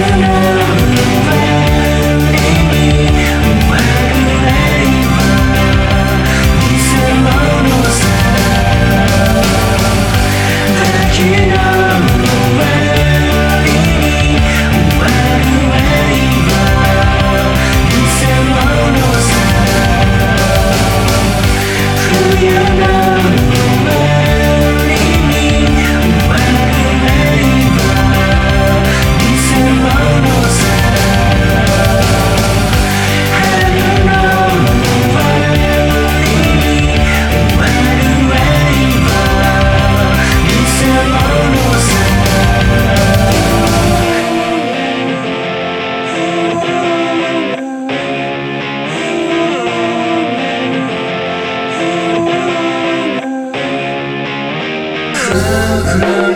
i don't Yeah.